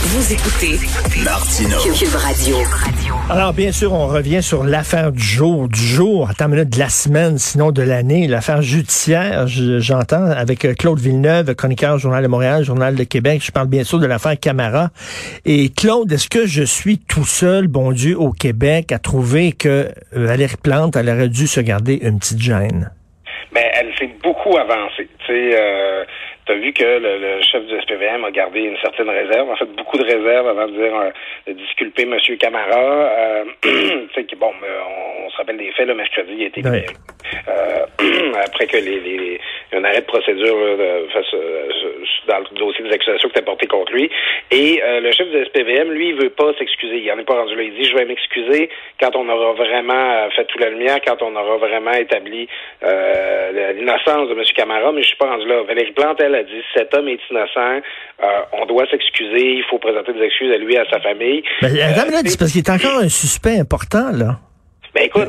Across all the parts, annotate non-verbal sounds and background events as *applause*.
Vous écoutez Martineau. Cube Radio. Alors, bien sûr, on revient sur l'affaire du jour, du jour, attends minute, de la semaine, sinon de l'année, l'affaire judiciaire, je- j'entends, avec euh, Claude Villeneuve, chroniqueur Journal de Montréal, Journal de Québec. Je parle bien sûr de l'affaire Camara. Et Claude, est-ce que je suis tout seul, bon Dieu, au Québec, à trouver que euh, Valérie Plante, elle aurait dû se garder une petite gêne? Ben, elle s'est beaucoup avancée. Tu sais, euh, t'as vu que le, le chef du SPVM a gardé une certaine réserve, en fait beaucoup de réserves avant de dire euh, de disculper M. Camara. Euh, *clears throat* tu qui, bon, on, on se rappelle des faits, le mercredi, il a été Ouais. Euh, *clears throat* après que les, les, un arrêt de procédure là, face, euh, dans le dossier des accusations qui étaient portées contre lui. Et euh, le chef du SPVM, lui, il veut pas s'excuser. Il en est pas rendu là. Il dit, je vais m'excuser quand on aura vraiment euh, fait toute la lumière, quand on aura vraiment établi euh, l'innocence de M. Camara, mais je suis pas rendu là. Valérie Plante, elle, a dit, cet homme est innocent, on doit s'excuser, il faut présenter des excuses à lui et à sa famille. Ben, attends minute, c'est parce qu'il est encore un suspect important, là. ben écoute,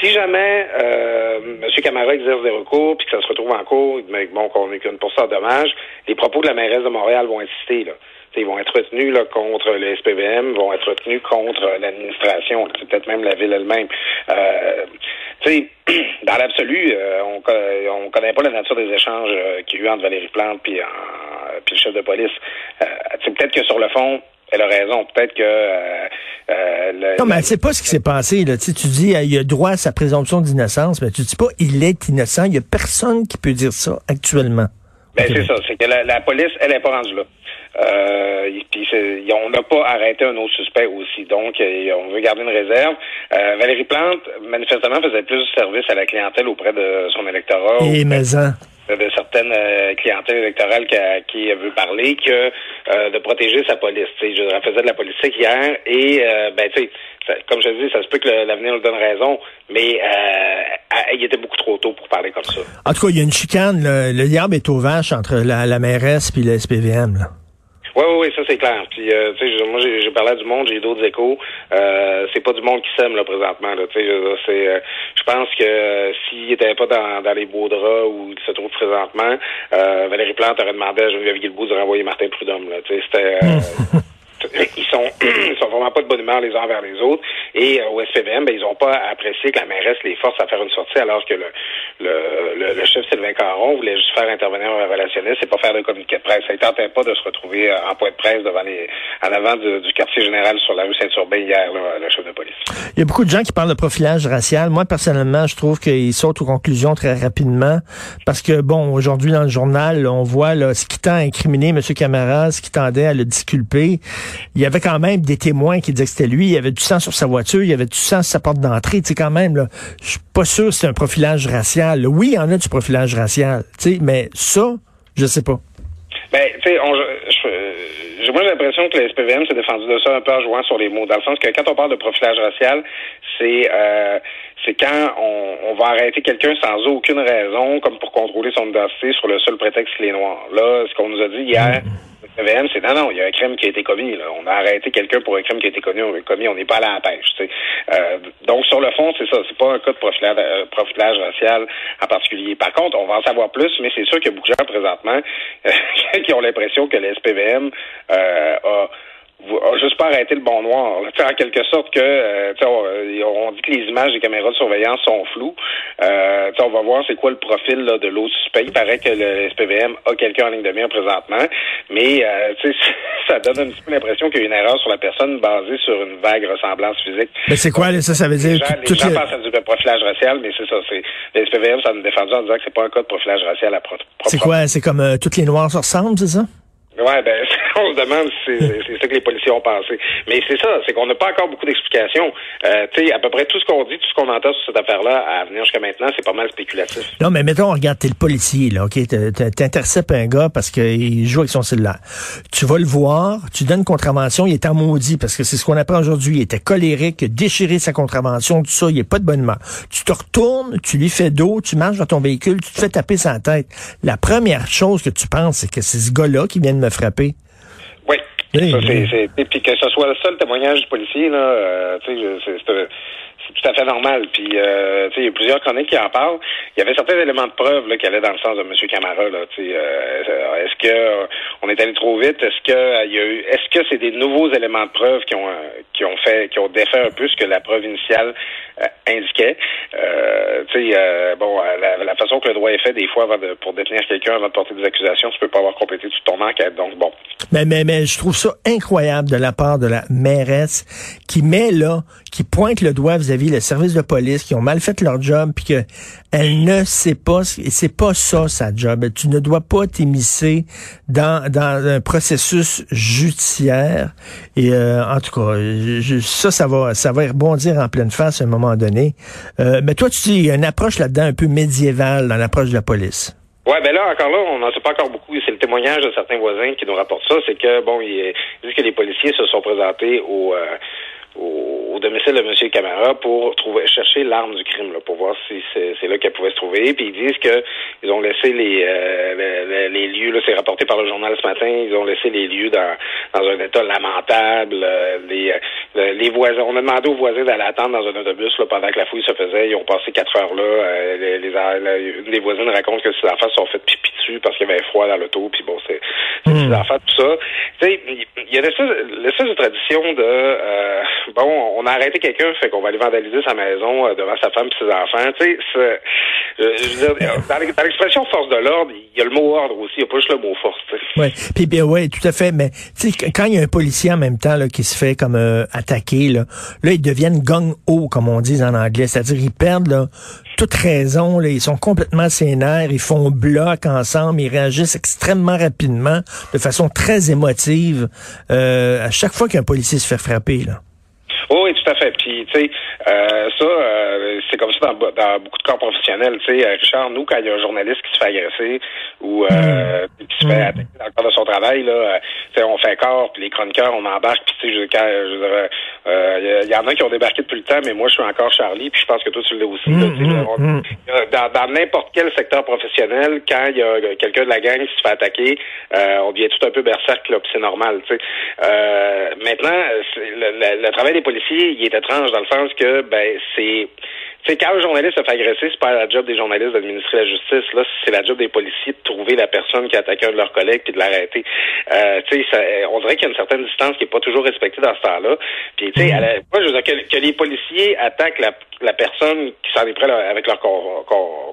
si jamais euh, M. Camara exerce des recours puis que ça se retrouve en cours, mais bon, qu'on ait qu'une pourcent de dommages, les propos de la mairesse de Montréal vont être cités, là. T'sais, ils vont être retenus là, contre le SPVM, vont être retenus contre l'administration, peut-être même la ville elle-même. Euh, *clears throat* dans l'absolu, euh, on, on connaît pas la nature des échanges euh, qu'il y a eu entre Valérie Plante puis, en- puis le chef de police. Euh, peut-être que sur le fond, elle a raison. Peut-être que euh, euh, Non, mais sait pas ce qui s'est passé. Là. Tu, sais, tu dis, il a droit à sa présomption d'innocence, mais tu dis pas, il est innocent. Il y a personne qui peut dire ça actuellement. Ben, c'est ça. C'est que la, la police, elle n'est pas rendue là. Euh, et puis c'est- on n'a pas arrêté un autre suspect aussi. Donc, euh, on veut garder une réserve. Euh, Valérie Plante, manifestement, faisait plus de service à la clientèle auprès de son électorat. Et auprès maison. De, de certaines euh, clientèles électorales qui, à qui veut parler que euh, de protéger sa police. Tu sais, je elle faisait de la politique hier et euh, ben tu sais, comme je te dis, ça se peut que l'avenir nous donne raison, mais euh, il était beaucoup trop tôt pour parler comme ça. En tout cas, il y a une chicane. Le, le diable est aux vaches entre la, la mairesse puis le SPVM. Là. Oui, oui, oui, ça c'est clair. Puis, euh, tu sais, moi, j'ai parlé à du monde, j'ai d'autres échos. Euh, c'est pas du monde qui s'aime là présentement. Là, tu sais, c'est, euh, je pense que euh, s'il était pas dans, dans les beaux draps où il se trouve présentement, euh, Valérie Plante aurait demandé à Geneviève Guilbeault de renvoyer Martin Prudhomme. Là, tu sais, c'était. *laughs* ils sont *clears throat* sont vraiment pas de bonne humeur les uns envers les autres et euh, au SPVM ben ils ont pas apprécié que la mairesse les force à faire une sortie alors que le le, le, le chef Sylvain Caron voulait juste faire intervenir un relationniste et pas faire de communiqué de presse ça ne tentait pas de se retrouver euh, en point de presse devant les en avant du, quartier général sur la rue Saint-Urbain hier là, le chef de police Il y a beaucoup de gens qui parlent de profilage racial. Moi, personnellement, je trouve qu'ils sautent aux conclusions très rapidement parce que, bon, aujourd'hui, dans le journal, on voit ce qui tend à incriminer M. Camara, ce qui tendait à le disculper. Il y avait quand même des témoins qui disaient que c'était lui. Il y avait du sang sur sa voiture, il y avait du sang sur sa porte d'entrée. Tu sais, quand même, là, je suis pas sûr que c'est un profilage racial. Oui, il y en a du profilage racial, tu sais, mais ça, je sais pas. Ben, tu sais, on- j'ai moi l'impression que le SPVM s'est défendu de ça un peu en jouant sur les mots, dans le sens que quand on parle de profilage racial, c'est euh, c'est quand on, on va arrêter quelqu'un sans aucune raison, comme pour contrôler son identité sur le seul prétexte qu'il est noir. Là, ce qu'on nous a dit hier, le SPVM, c'est non, non, il y a un crime qui a été commis. Là. On a arrêté quelqu'un pour un crime qui a été commis, on, n'est pas à la pêche. Euh, donc, sur le fond, c'est ça. C'est pas un cas de profilage, euh, profilage racial en particulier. Par contre, on va en savoir plus, mais c'est sûr qu'il y a beaucoup de gens présentement *laughs* qui ont l'impression que le SPVM euh, a juste pas arrêté le bon noir. là. En quelque sorte que euh, sais, on, on dit que les images des caméras de surveillance sont floues. Euh, on va voir c'est quoi le profil là, de l'autre suspect. Il paraît que le SPVM a quelqu'un en ligne de mire présentement, mais euh, *laughs* ça donne un petit peu l'impression qu'il y a une erreur sur la personne basée sur une vague ressemblance physique. Mais c'est quoi, ça, ça veut Les dire... gens, les gens les- pensent à du profilage racial, mais c'est ça. C'est le SPVM, ça nous défendu en disant que c'est pas un cas de profilage racial à propre. C'est quoi? C'est comme euh, toutes les noirs se ressemblent, c'est ça? Ouais, ben, *laughs* on se demande si c'est ça que les policiers ont pensé. Mais c'est ça, c'est qu'on n'a pas encore beaucoup d'explications. Euh, tu sais, à peu près tout ce qu'on dit, tout ce qu'on entend sur cette affaire-là, à venir jusqu'à maintenant, c'est pas mal spéculatif. Non, mais mettons, regarde, t'es le policier, là, OK? T'interceptes un gars parce qu'il joue avec son cellulaire. Tu vas le voir, tu donnes une contravention, il est en maudit, parce que c'est ce qu'on apprend aujourd'hui. Il était colérique, déchiré sa contravention, tout ça, il est pas de bonne. Tu te retournes, tu lui fais dos, tu marches dans ton véhicule, tu te fais taper sa tête. La première chose que tu penses, c'est que c'est ce gars-là qui vient de me frapper. Oui. Ça, et puis que ce soit le seul témoignage du policier, là, euh, tu sais, je- c'est, c'est, tout à fait normal. Puis, euh, il y a plusieurs chroniques qui en parlent. Il y avait certains éléments de preuve là, qui allaient dans le sens de M. Camara. Là, euh, est-ce que euh, on est allé trop vite? Est-ce que il y a eu Est-ce que c'est des nouveaux éléments de preuve qui ont qui ont fait qui ont défait un peu ce que la preuve initiale indiquait? Bon, la, façon que le droit est fait des fois avant de, pour détenir quelqu'un avant de porter des accusations, tu peux pas avoir complété toute ton enquête. Donc bon. Mais mais mais je trouve ça incroyable de la part de la mairesse qui met là, qui pointe le doigt vis-à-vis le service de police, qui ont mal fait leur job, puis que elle ne sait pas, et c'est pas ça sa job. Tu ne dois pas t'immiscer dans, dans un processus judiciaire. Et euh, en tout cas, ça, ça va, ça va rebondir en pleine face à un moment donné. Euh, mais toi, tu dis, il y a une approche là-dedans un peu médiévale dans l'approche de la police. Ouais, ben là encore là, on n'en sait pas encore beaucoup. C'est le témoignage de certains voisins qui nous rapportent ça. C'est que bon, ils disent que les policiers se sont présentés au, euh, au, domicile de M. Camara pour trouver chercher l'arme du crime, là, pour voir si c'est là qu'elle pouvait se trouver. Puis ils disent que ils ont laissé les, euh, les, lieux, là, c'est rapporté par le journal ce matin, ils ont laissé les lieux dans, dans un état lamentable. Euh, les, euh, les voisins, on a demandé aux voisins d'aller attendre dans un autobus là, pendant que la fouille se faisait. Ils ont passé quatre heures là. les, les, une des voisines raconte que ses enfants se sont fait pipi dessus parce qu'il y avait froid dans l'auto. Puis bon, c'est mmh. enfants, tout ça. Tu sais, il y a l'espèce de tradition de bon, on a arrêté quelqu'un, fait qu'on va aller vandaliser sa maison euh, devant sa femme et ses enfants. Tu sais, euh, dans l'expression force de l'ordre, il y a le mot ordre Oui, puis bien ouais, tout à fait. Mais quand il y a un policier en même temps là, qui se fait comme euh, attaquer, là, là, ils deviennent gang haut, comme on dit en anglais. C'est-à-dire ils perdent là, toute raison. Là, ils sont complètement sénères, ils font bloc ensemble, ils réagissent extrêmement rapidement, de façon très émotive, à chaque fois qu'un policier se fait frapper. Là. Oh, oui, tout à fait. Puis, tu sais, euh, ça, euh, c'est comme ça dans, dans, beaucoup de corps professionnels. Tu sais, euh, Richard, nous, quand il y a un journaliste qui se fait agresser ou euh, hmm. qui se fait hmm. attaquer dans le cadre de son travail, là, euh, on fait corps, puis les chroniqueurs, on embarque, puis tu sais, quand, je veux euh, il y, en a qui ont débarqué depuis le temps, mais moi, je suis encore Charlie, puis je pense que toi, tu l'es aussi. Dans, dans n'importe quel secteur professionnel, quand il y a quelqu'un de la gang qui se fait attaquer, on devient tout un peu berserk, là, puis c'est normal, tu sais. maintenant, le, le travail des policiers il est étrange dans le sens que ben c'est c'est quand un journaliste se fait agresser, c'est pas la job des journalistes d'administrer la justice. Là, c'est la job des policiers de trouver la personne qui a attaqué un de leurs collègues puis de l'arrêter. Euh, tu sais, on dirait qu'il y a une certaine distance qui est pas toujours respectée dans ce temps-là. Puis, tu sais, moi, je veux dire que, les policiers attaquent la, la personne qui s'en est près avec leur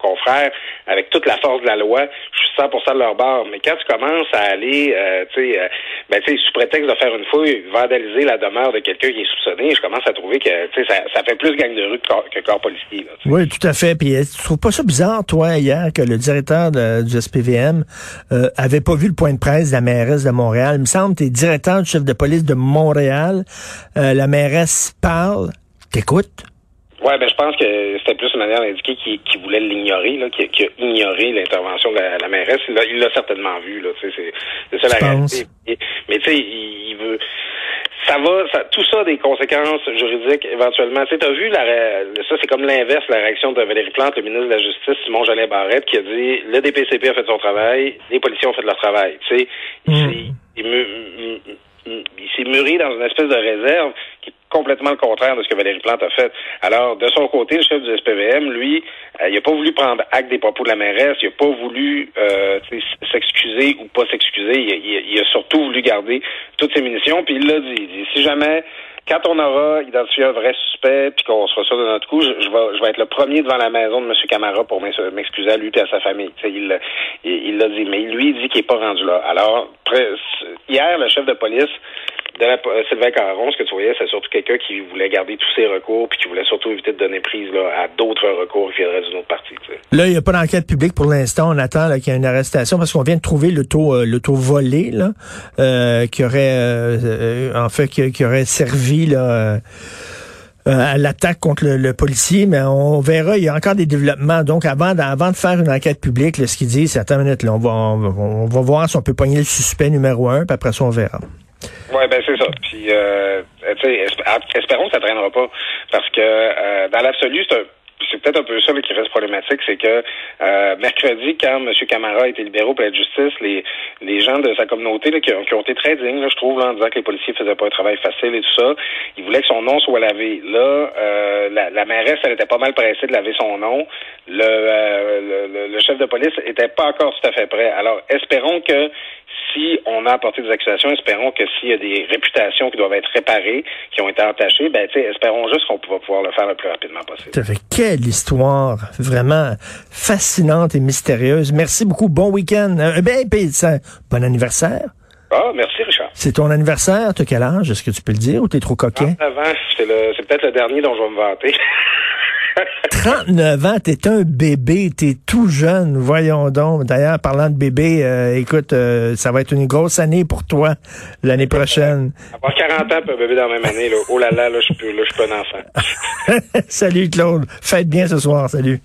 confrère, avec toute la force de la loi. Je suis 100% de leur bord. Mais quand tu commences à aller, euh, tu sais, euh, ben, tu sais, sous prétexte de faire une fouille, vandaliser la demeure de quelqu'un qui est soupçonné, je commence à trouver que, tu sais, ça, fait plus gang de rue que, que corps oui, tout à fait. Puis tu trouves pas ça bizarre, toi, hier, que le directeur du SPVM euh, avait pas vu le point de presse de la mairesse de Montréal? Il me semble que tu es directeur du chef de police de Montréal. Euh, la mairesse parle. T'écoutes? Oui, ben je pense que c'était plus une manière d'indiquer qu'il voulait l'ignorer, là, qu'il a ignoré l'intervention de la, mairesse. Il l'a certainement vu, là. C'est ça la réalité. Mais tu sais, il veut ça va, ça, tout ça a des conséquences juridiques éventuellement. Tu sais, as vu, la, ça c'est comme l'inverse, la réaction de Valérie Plante, le ministre de la Justice, Simon Jolin Barrette, qui a dit, le DPCP a fait son travail, les policiers ont fait leur travail. Tu sais, il, il s'est mûri dans une espèce de réserve qui est complètement le contraire de ce que Valérie Plante a fait. Alors, de son côté, le chef du SPVM, lui, euh, il n'a pas voulu prendre acte des propos de la mairesse, il n'a pas voulu euh, s'excuser ou pas s'excuser, il, a surtout voulu garder toutes ses munitions, puis il l'a dit, il dit, si jamais quand on aura identifié un vrai suspect puis qu'on sera sûr de notre coup, je, vais, je vais être le premier devant la maison de M. Camara pour m'excuser à lui et à sa famille. il il l'a dit, mais lui il dit qu'il n'est pas rendu là. Alors, hier, le chef de police de la, euh, Sylvain Caron, ce que tu voyais, c'est surtout quelqu'un qui voulait garder tous ses recours puis qui voulait surtout éviter de donner prise là, à d'autres recours qui viendraient d'une autre partie. Là, il n'y a pas d'enquête publique pour l'instant. On attend qu'il y ait une arrestation parce qu'on vient de trouver le taux, euh, le taux volé là, euh, qui aurait euh, en fait qui, aurait servi là. à l'attaque contre le, policier, mais on verra, il y a encore des développements. Donc, avant, avant de faire une enquête publique, là, ce qu'il dit, c'est, attends une minute, là, on va, on, va voir si on peut pogner le suspect numéro un, puis après ça, on verra. Oui, ben c'est ça. Puis, euh, espérons que ça traînera pas, parce que euh, dans l'absolu, c'est un c'est peut-être un peu ça qui reste problématique, c'est que euh, mercredi, quand M. Camara été libéré palais de justice, les, les gens de sa communauté qui, ont, été très dignes, je trouve, en disant que les policiers faisaient pas un travail facile et tout ça, ils voulaient que son nom soit lavé. Là, euh, la, la, mairesse, elle était pas mal pressée de laver son nom. Le, euh, le, chef de police était pas encore tout à fait prêt. Alors, espérons que si on a apporté des accusations, espérons que s'il y a des réputations qui doivent être réparées, qui ont été entachées, ben, espérons juste qu'on va pouvoir le faire le plus rapidement possible. Quelle histoire vraiment fascinante et mystérieuse. Merci beaucoup. Bon week-end. Euh, ben, bon anniversaire. Ah, merci Richard. C'est ton anniversaire. Tu quel âge? Est-ce que tu peux le dire ou t'es trop coquin? c'est peut-être le dernier dont je vais me vanter. *laughs* 39 ans, t'es un bébé, t'es tout jeune, voyons donc. D'ailleurs, parlant de bébé, euh, écoute, euh, ça va être une grosse année pour toi l'année prochaine. Avoir 40 ans pour un bébé dans la même année, là. oh là là, là, je suis plus, là, je suis pas un enfant. *laughs* salut Claude, faites bien ce soir, salut.